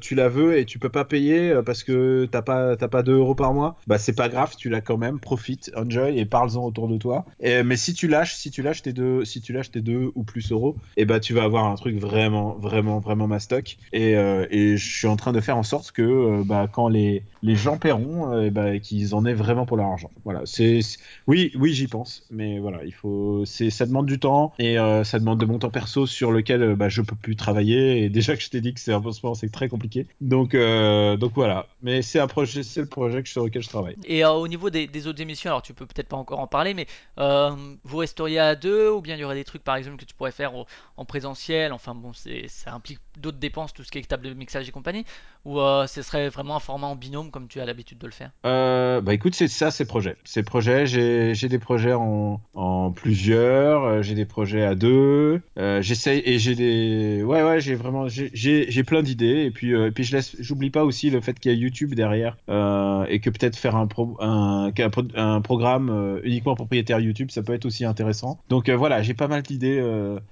tu, la veux et tu peux pas payer parce que t'as pas t'as pas 2 euros par mois, bah c'est pas grave, tu l'as quand même, profite, enjoy et parle-en autour de toi. Mais si tu lâches, si tu lâches tes deux, si tu lâches tes deux ou plus euros, et eh bah tu vas avoir un truc vraiment, vraiment, vraiment mastoc. Et, euh, et je suis en train de faire en sorte que euh, bah, quand les, les gens paieront, euh, bah, qu'ils en aient vraiment pour leur argent. Voilà, c'est oui, oui, j'y pense, mais voilà, il faut, c'est ça demande du temps et ça demande de mon temps perso sur lequel bah, je peux plus travailler. Et déjà que je t'ai dit que c'est un peu c'est très compliqué. Donc, donc voilà. Mais c'est un projet, c'est le projet sur lequel je travaille. Et au niveau des, des, autres émissions, alors tu peux peut-être pas encore en parler, mais vous resteriez à deux ou bien il y aurait des trucs par exemple que tu pourrais faire en présentiel? Enfin bon, ça implique d'autres dépenses, tout ce qui est table de mixage et compagnie. Ou euh, ce serait vraiment un format en binôme comme tu as l'habitude de le faire? Euh, Bah écoute, c'est ça, c'est projet. C'est projet. J'ai des projets en, en plusieurs. Euh, j'ai des projets à deux. Euh, J'essaye j'ai des. Ouais ouais, j'ai vraiment j'ai plein d'idées. Et puis et puis je laisse. J'oublie pas aussi le fait qu'il y a YouTube derrière et que peut-être faire un, pro, un, un, programme uniquement propriétaire YouTube, ça peut être aussi intéressant. Donc voilà, j'ai pas mal d'idées.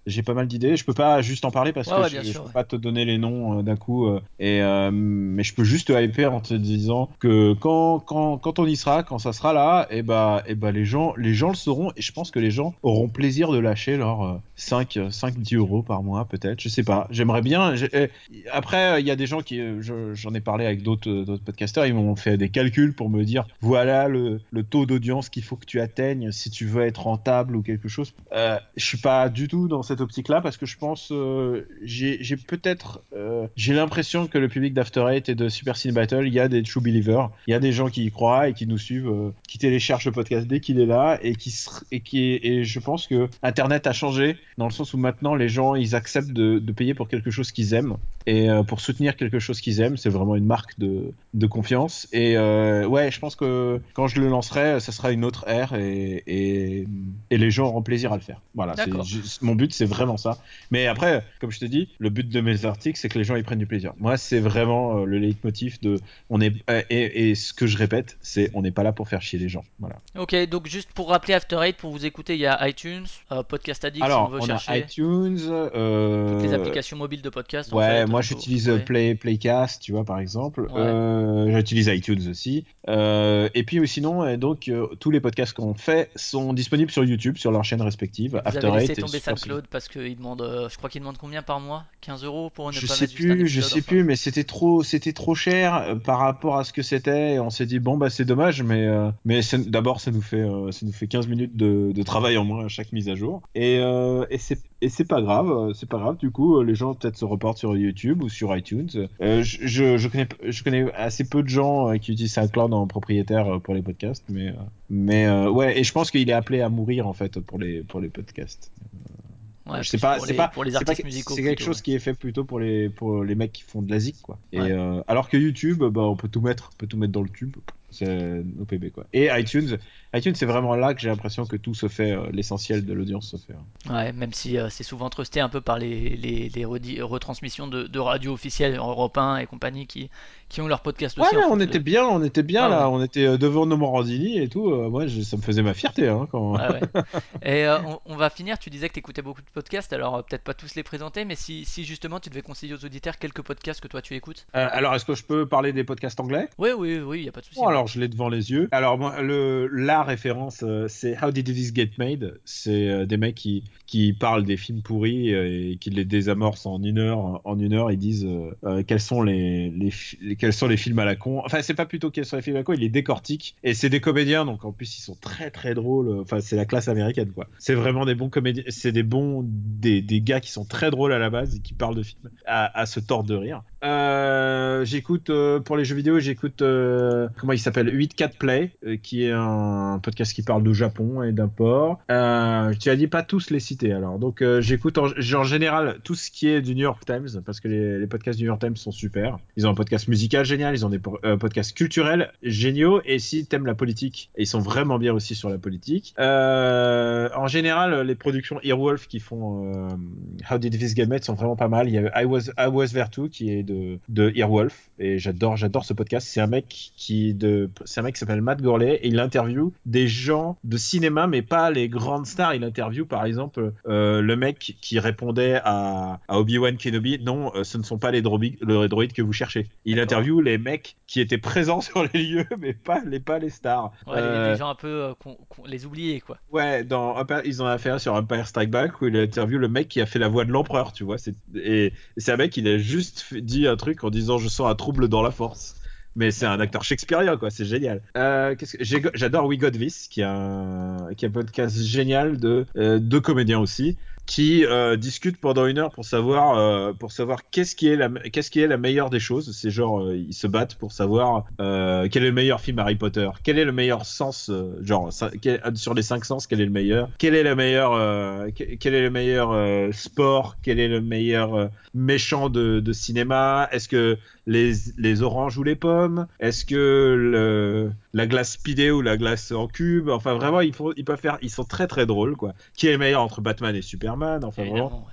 j'ai pas mal d'idées. Je peux pas juste en parler parce que je, je, peux pas te donner les noms d'un coup. et mais je peux juste te hyper en te disant que quand, quand, quand on y sera, quand ça sera là, et eh bah, et eh bah les, gens, les gens le sauront et je pense que les gens auront plaisir de lâcher leurs 5, 5 10 euros par mois peut-être. Je sais pas. J'aimerais bien. Eh, après, il y a des gens qui, j'en ai parlé avec d'autres podcasteurs, ils m'ont fait des calculs pour me dire voilà le, taux d'audience qu'il faut que tu atteignes si tu veux être rentable ou quelque chose. Euh, je suis pas du tout dans cette optique-là parce que je pense euh, j'ai peut-être euh, j'ai l'impression que le public d'After et de Super Cine Battle, il y a des true believers, il y a des gens qui y croient et qui nous suivent, euh, qui téléchargent le podcast dès qu'il est là et qui et qui et je pense que Internet a changé dans le sens où maintenant les gens ils acceptent de, payer pour quelque chose qu'ils aiment et euh, pour soutenir quelque chose qu'ils aiment, c'est vraiment une marque de, de confiance. Et euh, ouais, je pense que quand je le lancerai, ça sera une autre ère et, et, et les gens auront plaisir à le faire. Voilà, mon but c'est vraiment ça. Mais après, comme je te dis, le but de mes articles c'est que les gens y prennent du plaisir. Moi, c'est vraiment euh, le leitmotiv de on est et, et, ce que je répète, c'est on n'est pas là pour faire chier les gens. Voilà. Ok, donc juste pour rappeler After Eight, pour vous écouter, il y a iTunes, Podcast Addict Alors, si on veut on chercher. A iTunes, toutes les applications mobiles de podcast. Ouais, moi j'utilise Play, Playcast, tu vois, par exemple. Euh, j'utilise iTunes aussi. Euh, et puis sinon, euh, donc tous les podcasts qu'on fait sont disponibles sur YouTube, sur leurs chaînes respectives. Vous After avez laissé tomber SoundCloud parce qu'il demande, je crois qu'il demande combien par mois? 15 euros pour ne je pas sais mettre plus, Je sais plus, mais c'était trop, c'était trop cher par rapport à ce que c'était. Et on s'est dit bon bah c'est dommage, mais mais d'abord ça nous fait ça nous fait 15 minutes de, de, travail en moins à chaque mise à jour. Et, et c'est et c'est pas grave, c'est pas grave. Du coup, les gens peut-être se reportent sur YouTube ou sur iTunes. Euh, je, je, connais, je connais assez peu de gens euh, qui utilisent SoundCloud en propriétaire euh, pour les podcasts, mais, mais ouais, et je pense qu'il est appelé à mourir en fait pour les, pour les podcasts. Ouais, je sais pas, c'est pas pour les artistes musicaux. C'est quelque chose qui est fait plutôt pour les pour les mecs qui font de la zik quoi. Et alors que YouTube, bah, on peut tout mettre, on peut tout mettre dans le tube. C'est nos PB quoi. Et iTunes, iTunes c'est vraiment là que j'ai l'impression que tout se fait, euh, l'essentiel de l'audience se fait. Hein. Ouais, même si euh, c'est souvent trusté un peu par les, les, les retransmissions de, de, radio officielles, Europe 1 et compagnie qui, qui ont leur podcast aussi. Ouais, on était bien, on était bien là, on était euh, devant nos Morandini et tout. moi, ça me faisait ma fierté hein, quand. Ouais, et on, va finir. Tu disais que tu écoutais beaucoup de podcasts, alors peut-être pas tous les présenter, mais si, si, justement tu devais conseiller aux auditeurs quelques podcasts que toi tu écoutes. alors, est-ce que je peux parler des podcasts anglais? Oui, oui, oui, il y a pas de souci je l'ai devant les yeux. Alors, moi, le, la référence, euh, c'est How Did This Get Made? C'est euh, des mecs qui, qui parlent des films pourris euh, et qui les désamorcent en une heure. En une heure, ils disent quels, sont les, les, quels sont les films à la con. Enfin, c'est pas plutôt quels sont les films à la con, ils les décortiquent. Et c'est des comédiens, donc en plus, ils sont très très drôles. Enfin, c'est la classe américaine, quoi. C'est vraiment des bons comédiens. C'est des bons, des, des, gars qui sont très drôles à la base et qui parlent de films à, à se tordre de rire. J'écoute, pour les jeux vidéo, j'écoute, comment il s'appelle s'appelle 84 Play, euh, qui est un podcast qui parle de Japon et d'import. Euh, tu as dit pas tous les cités alors. Donc euh, j'écoute en, général tout ce qui est du New York Times parce que les, podcasts du New York Times sont super. Ils ont un podcast musical génial, ils ont des podcasts culturels géniaux et si t'aimes la politique, ils sont vraiment bien aussi sur la politique. en général, les productions Earwolf qui font How Did This Get Made sont vraiment pas mal. Il y a I Was, I Was Too qui est de, de Earwolf et j'adore, j'adore ce podcast. C'est un mec qui de, c'est un mec qui s'appelle Matt Gorley et il interview des gens de cinéma, mais pas les grandes stars. Il interview par exemple euh, le mec qui répondait à, à Obi-Wan Kenobi. Non, euh, ce ne sont pas les droïdes, le que vous cherchez. Il interview les mecs qui étaient présents sur les lieux, mais pas les pas les stars. Ouais, les, gens un peu les oubliés quoi. Ouais, dans ils ont affaire sur Empire Strike Back où il interview le mec qui a fait la voix de l'empereur, tu vois. Et c'est un mec qui a juste dit un truc en disant je sens un trouble dans la force. Mais c'est un acteur shakespearien, quoi. C'est génial. Euh, J'adore We Got This, qui a un, qui a un podcast génial de euh, deux comédiens aussi qui euh, discutent pendant une heure pour savoir euh, pour savoir qu'est-ce qui est la qu'est-ce qui est la meilleure des choses. C'est genre euh, ils se battent pour savoir quel est le meilleur film Harry Potter, quel est le meilleur sens genre sur les cinq sens quel est le meilleur, quel est le meilleur quel est le meilleur sport, quel est le meilleur méchant de cinéma, est-ce que les, les oranges ou les pommes, est-ce que le, la glace speedée ou la glace en cube, enfin vraiment ils, font, ils peuvent faire ils sont très très drôles quoi. Qui est le meilleur entre Batman et Superman? Enfin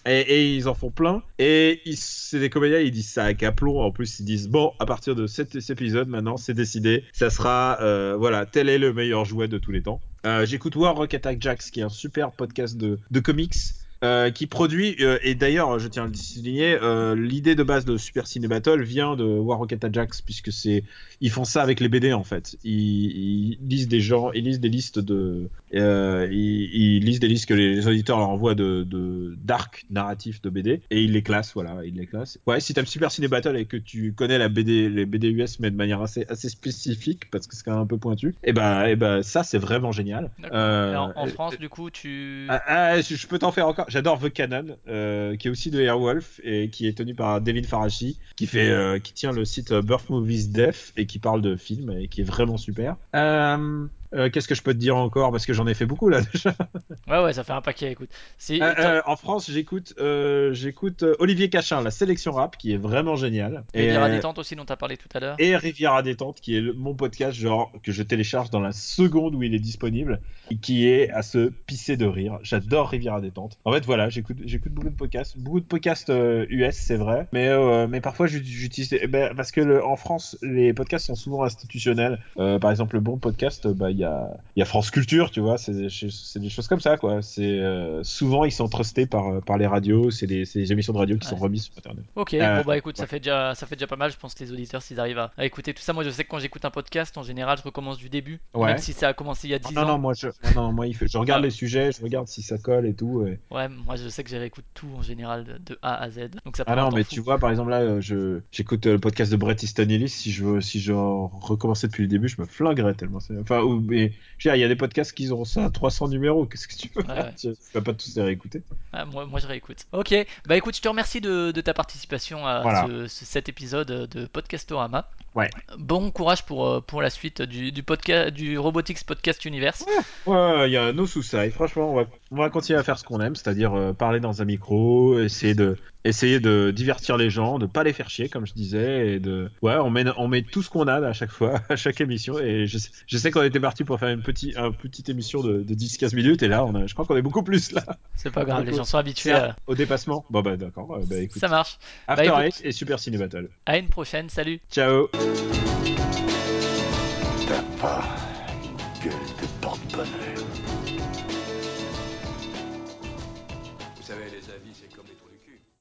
Et, ils en font plein. Et c'est des comédiens, ils disent ça à aplomb. En plus, ils disent bon, à partir de cet, épisode, maintenant, c'est décidé. Ça sera, euh, voilà, tel est le meilleur jouet de tous les temps. Euh, j'écoute War Rock Attack Jacks, qui est un super podcast de, de comics euh, qui produit, euh, et d'ailleurs, je tiens à le souligner, euh, l'idée de base de Super Ciné Battle vient de War Rocket Ajax, puisque c'est, ils font ça avec les BD en fait. Ils, lisent des gens, ils lisent des listes de, ils, lisent des listes que les, auditeurs leur envoient de, de d'arcs narratifs de BD, et ils les classent, voilà, ils les classent. Ouais, si t'aimes Super Ciné Battle et que tu connais la BD, les BD US, mais de manière assez, assez spécifique, parce que c'est quand même un peu pointu, et eh ben, et ben, ça c'est vraiment génial. En, en, France, du coup, tu. Ah, ah, je peux t'en faire encore j'adore The Canon, euh, qui est aussi de Airwolf et qui est tenu par David Farachi, qui fait, euh, qui tient le site Birth Movies Def et qui parle de films et qui est vraiment super. Euh, euh, qu'est-ce que je peux te dire encore? Parce que j'en ai fait beaucoup là déjà. Ouais, ouais, ça fait un paquet. Écoute. Euh, euh, en France, j'écoute, j'écoute Olivier Cachin, la sélection rap, qui est vraiment génial. Riviera détente aussi dont tu as parlé tout à l'heure. Et Riviera détente, qui est mon podcast genre que je télécharge dans la seconde où il est disponible, et qui est à se pisser de rire. J'adore Riviera détente. En fait, voilà, j'écoute, j'écoute beaucoup de podcasts, beaucoup de podcasts US, c'est vrai, mais mais parfois j'utilise, eh ben, parce que en France, les podcasts sont souvent institutionnels. par exemple, le bon podcast, bah il y a, France Culture, tu vois, c'est des, choses comme ça, quoi. C'est euh, souvent ils sont trustés par, euh, par les radios, c'est des, émissions de radio qui sont remises sur Internet. Ok, bon euh, bah écoute, ça fait déjà ça fait déjà pas mal. Je pense que les auditeurs, s'ils arrivent à, écouter tout ça, moi je sais que quand j'écoute un podcast, en général, je recommence du début, même si ça a commencé il y a 10 non, ans. Non, moi je, non, moi je regarde les sujets, je regarde si ça colle et tout. Ouais, moi je sais que j'écoute tout en général de, A à Z, donc ça. Ah non, mais tu vois, par exemple là, je j'écoute le podcast de Brett Easton Ellis. Si je si je recommençais depuis le début, je me flinguerais tellement. Enfin, mais il y a des podcasts qui ont ça 300 numéros. Qu'est-ce que tu veux Tu vas pas tous les réécouter. Ah, moi, moi, je réécoute. Ok, bah écoute, je te remercie de, ta participation à cet épisode de Podcastorama. Ouais. Bon courage pour, euh, pour la suite du, du, podcast, du Robotics Podcast Universe. Ouais, il y a nos sous-sides. Franchement, on va, on va, continuer à faire ce qu'on aime, c'est-à-dire euh, parler dans un micro, essayer de, essayer de divertir les gens, de pas les faire chier, comme je disais, et de, ouais, on met, on met tout ce qu'on a à chaque fois, à chaque émission. Et je, je sais qu'on était parti pour faire une petite, une petite émission de, de 10-15 minutes, et là, on a, je crois qu'on est beaucoup plus là. C'est pas grave, les gens sont habitués au dépassement. Bon bah d'accord, bah écoute. Ça marche. After bah, Eight et Super Ciné Battle. À une prochaine, salut. Ciao. T'as pas une gueule de porte-bonheur.